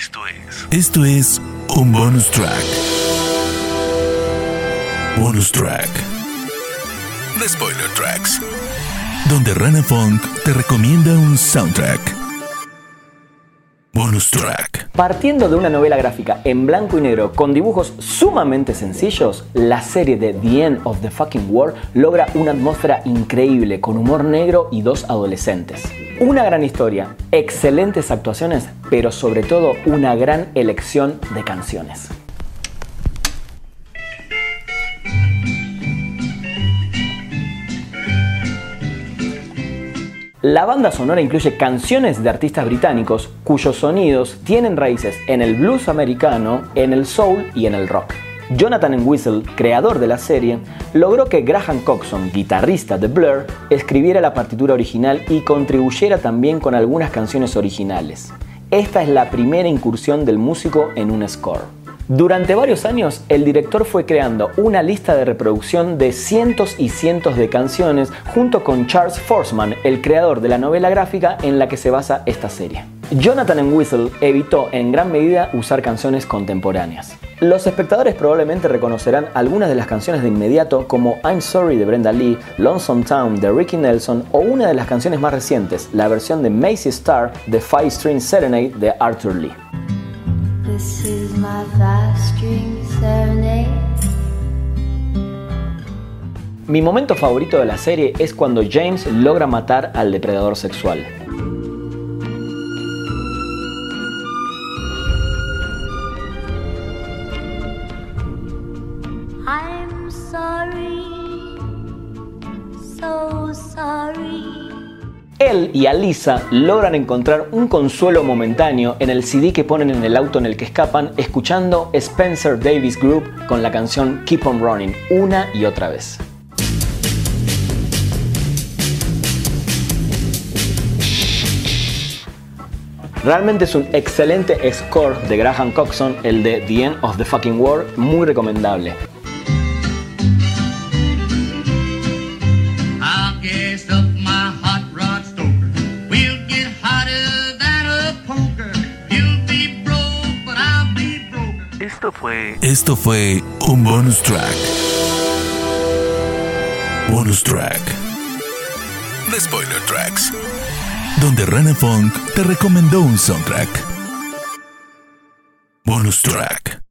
Esto es. Esto es un bonus track. Bonus track. The Spoiler Tracks. Donde Rana Funk te recomienda un soundtrack. Bonus track. Partiendo de una novela gráfica en blanco y negro con dibujos sumamente sencillos, la serie de The End of the Fucking World logra una atmósfera increíble con humor negro y dos adolescentes. Una gran historia, excelentes actuaciones, pero sobre todo una gran elección de canciones. La banda sonora incluye canciones de artistas británicos cuyos sonidos tienen raíces en el blues americano, en el soul y en el rock. Jonathan Whistle, creador de la serie, logró que Graham Coxon, guitarrista de Blur, escribiera la partitura original y contribuyera también con algunas canciones originales. Esta es la primera incursión del músico en un score. Durante varios años, el director fue creando una lista de reproducción de cientos y cientos de canciones junto con Charles Forsman, el creador de la novela gráfica en la que se basa esta serie. Jonathan Whistle evitó en gran medida usar canciones contemporáneas. Los espectadores probablemente reconocerán algunas de las canciones de inmediato como I'm Sorry de Brenda Lee, Lonesome Town de Ricky Nelson o una de las canciones más recientes, la versión de Macy Star de Five String Serenade de Arthur Lee. This is my string serenade. Mi momento favorito de la serie es cuando James logra matar al depredador sexual. Él y Alisa logran encontrar un consuelo momentáneo en el CD que ponen en el auto en el que escapan, escuchando Spencer Davis Group con la canción Keep on Running una y otra vez. Realmente es un excelente score de Graham Coxon, el de The End of the Fucking World, muy recomendable. Esto fue. Un bonus track. Bonus track. The Spoiler Tracks. Donde Rana Funk te recomendó un soundtrack. Bonus track.